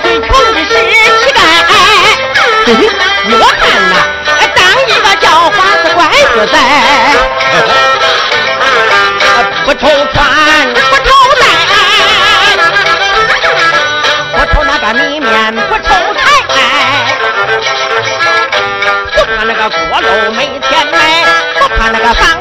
最穷的是乞丐我看呐当一个叫花子怪子在。不愁穿不愁戴不愁那个米面不愁菜。不怕那个锅漏没钱买不怕那个饭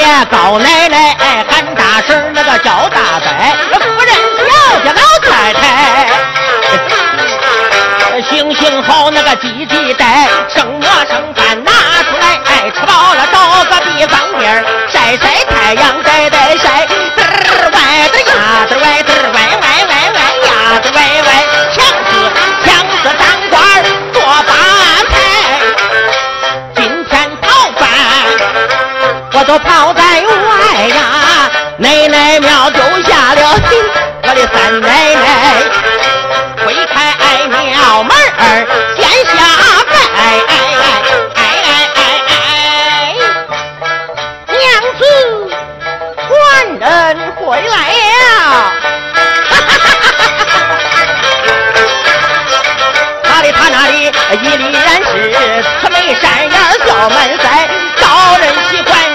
爷高奶奶喊大婶那个叫大伯，夫人小家老太太。行行好，那个鸡鸡带，剩我剩饭拿出来，哎，吃饱了找个地方面晒晒太阳，晒晒晒，都跑在外呀，奶奶庙丢下了心我的三奶奶。推开庙门儿，先下拜，娘子，官人回来了。他的他那里一里然是慈眉善眼笑满腮，招人喜欢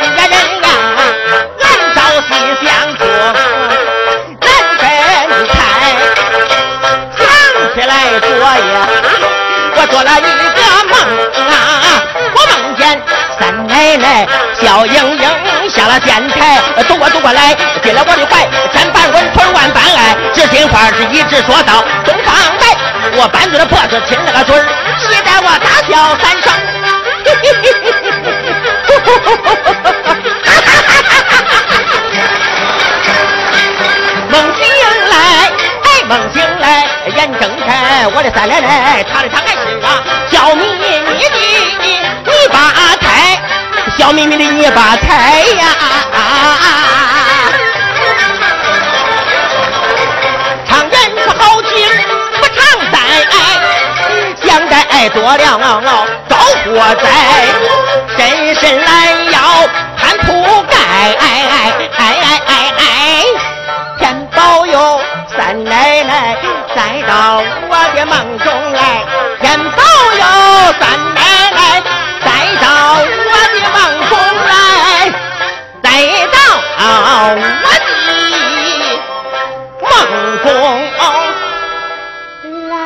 昨夜，我做了一个梦啊，我梦见三奶奶笑盈盈下了殿台，走过走过来，进了我的怀，千般温存万般爱，知心话是一直说到东方来。我半嘴的婆子亲了个嘴儿，气得我大笑三声。梦醒来，哎，梦醒，眼睁开，我的三奶奶，她嘞她还是啊笑眯眯的泥巴胎，笑眯眯的泥巴胎呀！唱演不好听，不唱呆，讲呆多了着火灾，伸伸懒腰，摊铺盖。梦中来，人都有三奶奶，再到我的梦中来，再到我的梦中来。